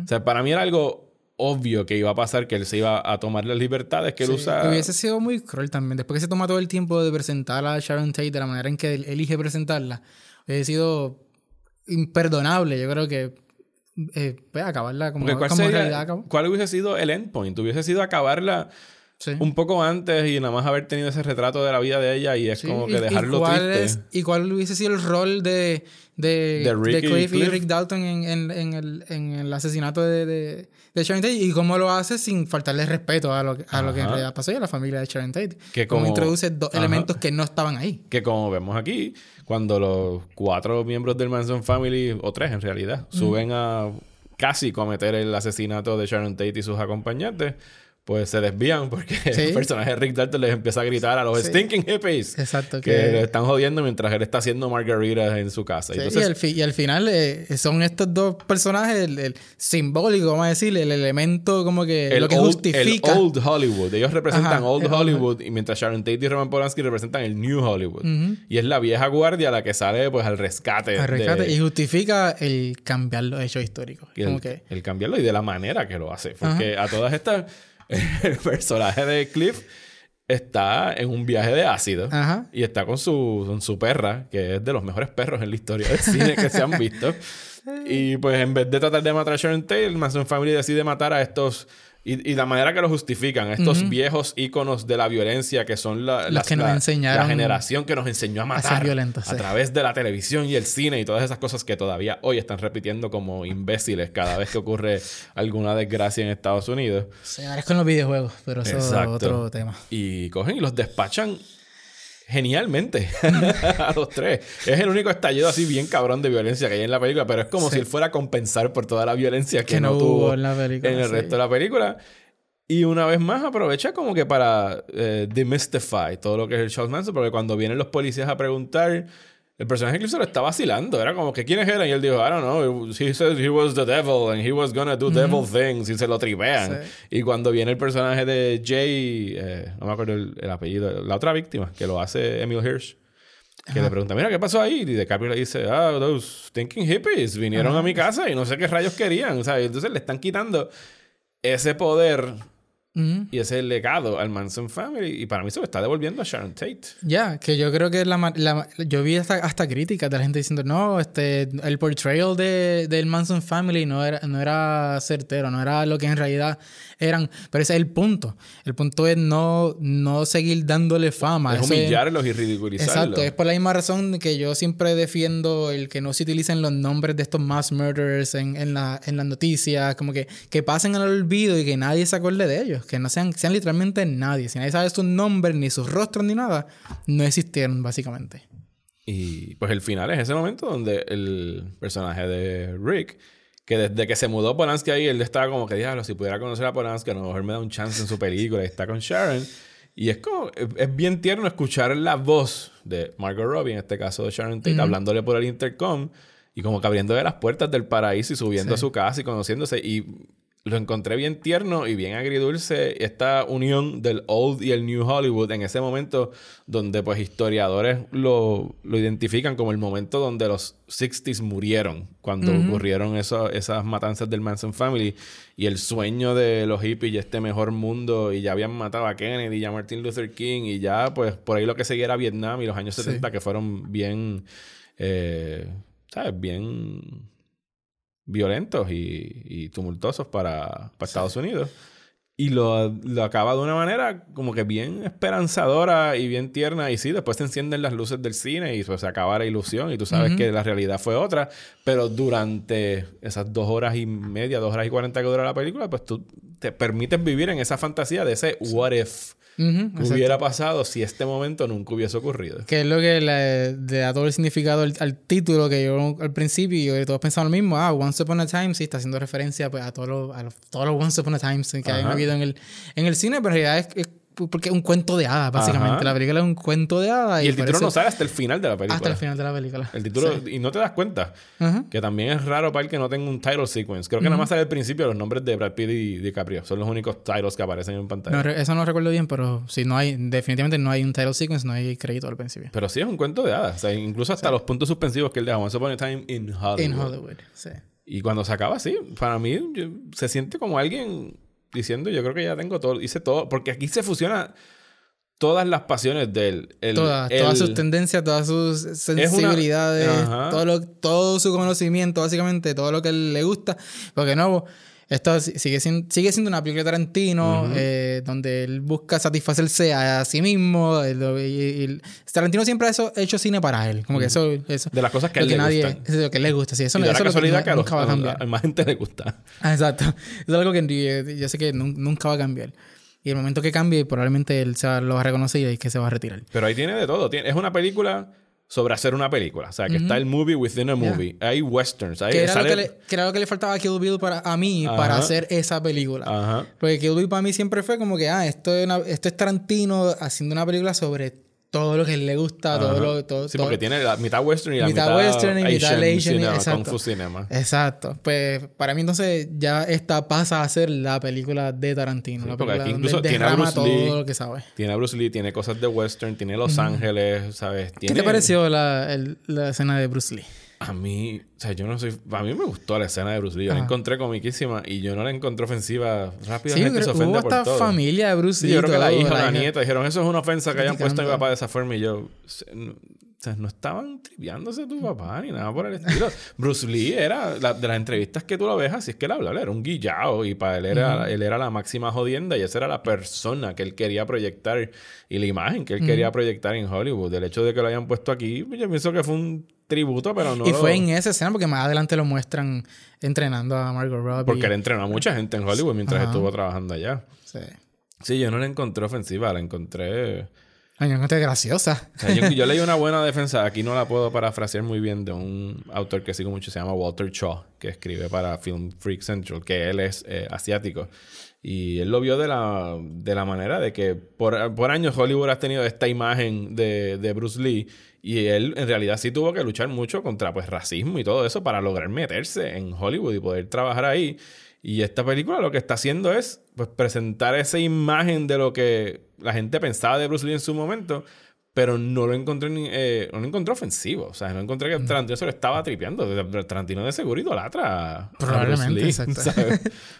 O sea, para mí era algo obvio que iba a pasar que él se iba a tomar las libertades que él usa. Hubiese sido muy cruel también. Después que se toma todo el tiempo de presentar a Sharon Tate de la manera en que él elige presentarla, hubiese sido imperdonable. Yo creo que eh, pues, acabarla como, ¿cuál, como ¿Cuál hubiese sido el endpoint? Hubiese sido acabarla un poco antes y nada más haber tenido ese retrato de la vida de ella y es como que dejarlo triste. ¿Y cuál hubiese sido el rol de, de, de, Cliff, y Rick Dalton en, en, en, el, en el, asesinato de, de, Sharon Tate? Y cómo lo hace sin faltarle respeto a lo, a lo que en realidad pasó y a la familia de Sharon Tate. Que como, introduce dos elementos que no estaban ahí. Que como vemos aquí, cuando los cuatro miembros del Manson Family, o tres en realidad, suben a casi cometer el asesinato de Sharon Tate y sus acompañantes pues se desvían porque el personaje de Rick Dalton les empieza a gritar a los stinking hippies. Exacto. Que, le están jodiendo mientras él está haciendo margaritas en su casa. y, al y, al final eh, son estos dos personajes, el, simbólico, vamos a decir, el elemento como que lo que justifica. El Old Hollywood. Ellos representan Old Hollywood y mientras Sharon Tate y Roman Polanski representan el New Hollywood. Y es la vieja guardia la que sale pues al rescate. Al rescate y justifica el cambiar los hechos históricos. el, que... el cambiarlo y de la manera que lo hace. Porque a todas estas el personaje de Cliff está en un viaje de ácido y está con su, su perra, que es de los mejores perros en la historia del cine que se han visto. Y pues en vez de tratar de matar a Sharon Tate, Manson Family decide matar a estos y, la manera que lo justifican, estos viejos íconos de la violencia que son la, la, generación que nos enseñó a matar a, través de la televisión y el cine y todas esas cosas que todavía hoy están repitiendo como imbéciles cada vez que ocurre alguna desgracia en Estados Unidos. Sí, ahora es con los videojuegos, pero eso es otro tema. Y cogen y los despachan genialmente a los tres. Es el único estallido así bien cabrón de violencia que hay en la película, pero es como si él fuera a compensar por toda la violencia que, no, tuvo en, el resto de la película. Y una vez más aprovecha como que para eh, demystify todo lo que es el Charles Manson, porque cuando vienen los policías a preguntar el personaje incluso lo está vacilando. Era como que quiénes eran. Y él dijo, I don't know. He said he was the devil and he was gonna do devil things. Y se lo tripean. Y cuando viene el personaje de Jay, eh, no me acuerdo el, apellido, la otra víctima, que lo hace Emil Hirsch. Que le pregunta, mira, ¿qué pasó ahí? Y DiCaprio le dice, ah, those thinking hippies vinieron a mi casa y no sé qué rayos querían. O sea, entonces le están quitando ese poder Y ese legado al Manson Family. Y para mí se lo está devolviendo a Sharon Tate. Ya, que yo creo que la, la, yo vi hasta, hasta críticas de la gente diciendo, no, este, el portrayal de, del Manson Family no era, no era certero, no era lo que en realidad eran. Pero ese es el punto. El punto es no, no seguir dándole fama. Es humillarlos y ridiculizarlos. Exacto. Es por la misma razón que yo siempre defiendo el que no se utilicen los nombres de estos mass murderers en, en, la, en las noticias. Como que, que pasen al olvido y que nadie se acuerde de ellos. Que no sean, sean literalmente nadie. Si nadie sabe sus nombres, ni sus rostros, ni nada, no existieron, básicamente. Y pues el final es ese momento donde el personaje de Rick que desde que se mudó Polanski ahí, él estaba como que, diablo, si pudiera conocer a Polanski, a lo mejor me da un chance en su película y está con Sharon. Y es como, es bien tierno escuchar la voz de Margot Robbie, en este caso de Sharon Tate, hablándole por el intercom y como que abriéndole las puertas del paraíso y subiendo a su casa y conociéndose. Y lo encontré bien tierno y bien agridulce esta unión del old y el new Hollywood en ese momento donde pues historiadores lo, lo identifican como el momento donde los 60s murieron cuando ocurrieron esas matanzas del Manson Family y el sueño de los hippies y este mejor mundo y ya habían matado a Kennedy y a Martin Luther King y ya pues por ahí lo que seguía era Vietnam y los años 70 que fueron bien eh, ¿sabes? bien violentos y, tumultuosos para, Estados Unidos. Y lo, acaba de una manera como que bien esperanzadora y bien tierna. Y sí, después se encienden las luces del cine y pues, se acaba la ilusión y tú sabes que la realidad fue otra. Pero durante esas dos horas y media, dos horas y cuarenta que dura la película, pues tú te permites vivir en esa fantasía de ese what if hubiera pasado si este momento nunca hubiese ocurrido. Que es lo que le, da todo el significado al, título que yo al principio y todos pensamos lo mismo. Ah, Once Upon a Time sí está haciendo referencia pues, a, todos los, a todos los Once Upon a Time que hay habido en el, en el cine, pero en realidad es porque es un cuento de hadas, básicamente. La película es un cuento de hadas. Y, el título no sale hasta el final de la película. Hasta el final de la película. El título, y no te das cuenta, que también es raro para el que no tenga un title sequence. Creo que nada más sale al principio los nombres de Brad Pitt y DiCaprio. Son los únicos titles que aparecen en pantalla. No, eso no recuerdo bien, pero sí, no hay, definitivamente no hay un title sequence, no hay crédito al principio. Pero sí es un cuento de hadas. O sea, incluso hasta los puntos suspensivos que él deja. Once Upon a Time in Hollywood. In Hollywood, sí. Y cuando se acaba así, para mí se siente como alguien diciendo, yo creo que ya tengo todo, hice todo, porque aquí se fusiona todas las pasiones de él. todas, todas sus tendencias, todas sus sensibilidades, todo, lo, todo su conocimiento, básicamente, todo lo que él le gusta. Porque no, esto sigue siendo, sigue siendo una película de Tarantino, eh, donde él busca satisfacerse a, sí mismo. y, Tarantino siempre ha hecho cine para él. Como que eso, eso. De las cosas que a él le gustan. Es lo que le gusta, sí. Eso, y eso casualidad que, nunca va a cambiar. A más gente le gusta. exacto. es algo que yo sé que nunca va a cambiar. Y el momento que cambie, probablemente él se lo va a reconocer y que se va a retirar. Pero ahí tiene de todo. es una película sobre hacer una película. O sea, que está el movie within a movie. Hay westerns. Hay, que, era lo que, le, que, era lo que le faltaba a Kill Bill para, a mí para hacer esa película. Ajá. Porque Kill Bill para mí siempre fue como que, ah, esto es, esto es Tarantino haciendo una película sobre todo lo que le gusta, todo lo todo, Sí, porque tiene la mitad western y la mitad, mitad western y mitad Asian, cinema, exacto. Kung cinema. Exacto. Pues para mí entonces ya esta pasa a ser la película de Tarantino, la película aquí incluso tiene a Bruce Lee, lo que sabe. Tiene a Bruce Lee, tiene cosas de western, tiene Los Ángeles, ¿sabes? ¿Qué te pareció la, la escena de Bruce Lee? A mí, o sea, yo no soy. A mí me gustó la escena de Bruce Lee. Yo la encontré comiquísima y yo no la encontré ofensiva. Rápidamente sí, se ofende por todo. familia de Bruce Lee. yo creo que la hija, la, nieta dijeron, eso es una ofensa que hayan puesto a mi papá de esa forma. Y yo, o sea, no estaban triviándose tu papá ni nada por el estilo. Bruce Lee era, de las entrevistas que tú lo ves, así es que él hablaba, era un guillao y para él era, él era la máxima jodienda y esa era la persona que él quería proyectar y la imagen que él quería proyectar en Hollywood. El hecho de que lo hayan puesto aquí, yo pienso que fue un tributo, pero no. Y fue en esa escena porque más adelante lo muestran entrenando a Margot Robbie. Porque él entrenó a mucha gente en Hollywood mientras estuvo trabajando allá. Sí. Sí, yo no la encontré ofensiva, la encontré. Ay, yo encontré graciosa. yo, leí una buena defensa, aquí no la puedo parafrasear muy bien, de un autor que sigo mucho, se llama Walter Shaw, que escribe para Film Freak Central, que él es eh, asiático. Y él lo vio de la, de la manera de que por, por años Hollywood ha tenido esta imagen de, de Bruce Lee y él en realidad sí tuvo que luchar mucho contra pues racismo y todo eso para lograr meterse en Hollywood y poder trabajar ahí. Y esta película lo que está haciendo es pues presentar esa imagen de lo que la gente pensaba de Bruce Lee en su momento, pero no lo encontré eh, no lo encontré ofensivo. O sea, no encontré que Tarantino se lo estaba tripeando. Tarantino de seguro idolatra. Probablemente, exacto.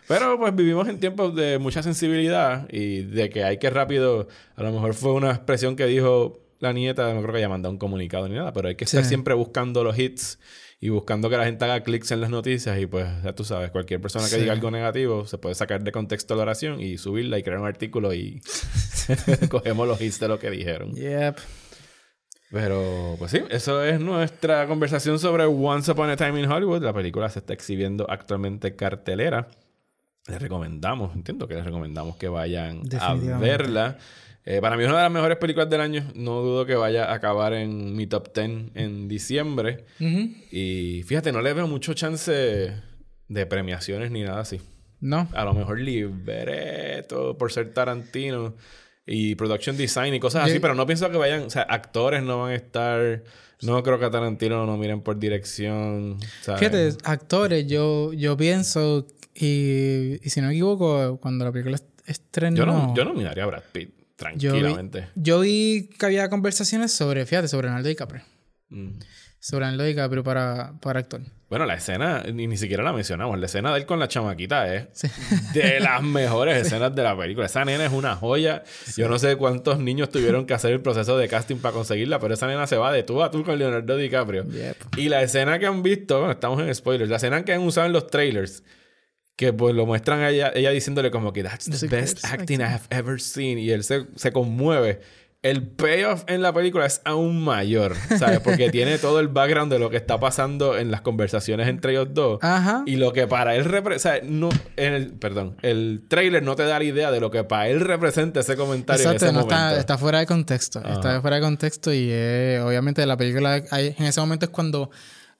pero pues vivimos en tiempos de mucha sensibilidad y de que hay que rápido. A lo mejor fue una expresión que dijo la nieta, no creo que haya mandado un comunicado ni nada, pero hay que estar siempre buscando los hits y buscando que la gente haga clics en las noticias y pues ya tú sabes, cualquier persona que diga algo negativo se puede sacar de contexto la oración y subirla y crear un artículo y cogemos los hits de lo que dijeron. Yep. Pero, pues sí, eso es nuestra conversación sobre Once Upon a Time in Hollywood. La película se está exhibiendo actualmente cartelera. Les recomendamos, entiendo que les recomendamos que vayan a verla. Eh, para mí es una de las mejores películas del año. No dudo que vaya a acabar en mi top 10 en diciembre. Y fíjate, no le veo mucho chance de premiaciones ni nada así. No. A lo mejor libreto por ser Tarantino y production design y cosas así, pero no pienso que vayan, o sea, actores no van a estar, no creo que a Tarantino no miren por dirección. Fíjate, actores, yo, yo pienso, y, y si no me equivoco, cuando la película estrenó... Yo no, yo no miraría a Brad Pitt, tranquilamente. Yo vi, que había conversaciones sobre, fíjate, sobre Leonardo DiCaprio. Mm. Sobre Leonardo DiCaprio para, para actor. Bueno, la escena, ni, ni siquiera la mencionamos. La escena de él con la chamaquita es de las mejores escenas de la película. Esa nena es una joya. Yo no sé cuántos niños tuvieron que hacer el proceso de casting para conseguirla, pero esa nena se va de tú a tú con Leonardo DiCaprio. Y la escena que han visto, bueno, estamos en spoilers, la escena que han usado en los trailers, que pues lo muestran a ella, ella diciéndole como que that's the best acting I have ever seen. Y él se, se conmueve el payoff en la película es aún mayor, ¿sabes? Porque tiene todo el background de lo que está pasando en las conversaciones entre ellos dos. Ajá. Y lo que para él representa, no, en el, perdón, el trailer no te da la idea de lo que para él representa ese comentario Exacto, en ese no momento. Está, está fuera de contexto. Está fuera de contexto y obviamente la película, en ese momento es cuando,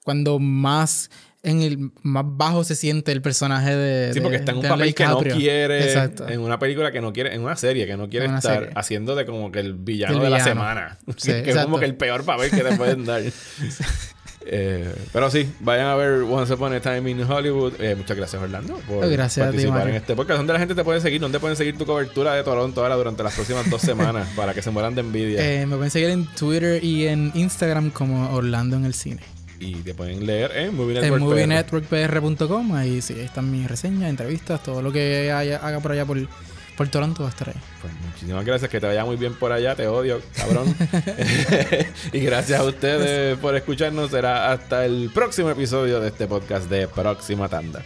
cuando más en el más bajo se siente el personaje de. Sí, porque está en un papel que no quiere. Exacto. En una película que no quiere. En una serie que no quiere estar haciendo de como que el villano, de la semana. que es como que el peor papel que te pueden dar. Eh, pero sí, vayan a ver Once Upon a Time in Hollywood. Eh, muchas gracias, Orlando, por participar en este podcast. ¿Dónde la gente te puede seguir? ¿Dónde pueden seguir tu cobertura de Toronto ahora durante las próximas dos semanas para que se mueran de envidia? Eh, me pueden seguir en Twitter y en Instagram como Orlando en el cine y te pueden leer en en movienetworkpr.com. Ahí sí, ahí están mis reseñas, entrevistas, todo lo que haga por allá por, por Toronto va a estar ahí. Pues muchísimas gracias, que te vaya muy bien por allá, te odio, cabrón. y gracias a ustedes por escucharnos. Será hasta el próximo episodio de este podcast de Próxima Tanda.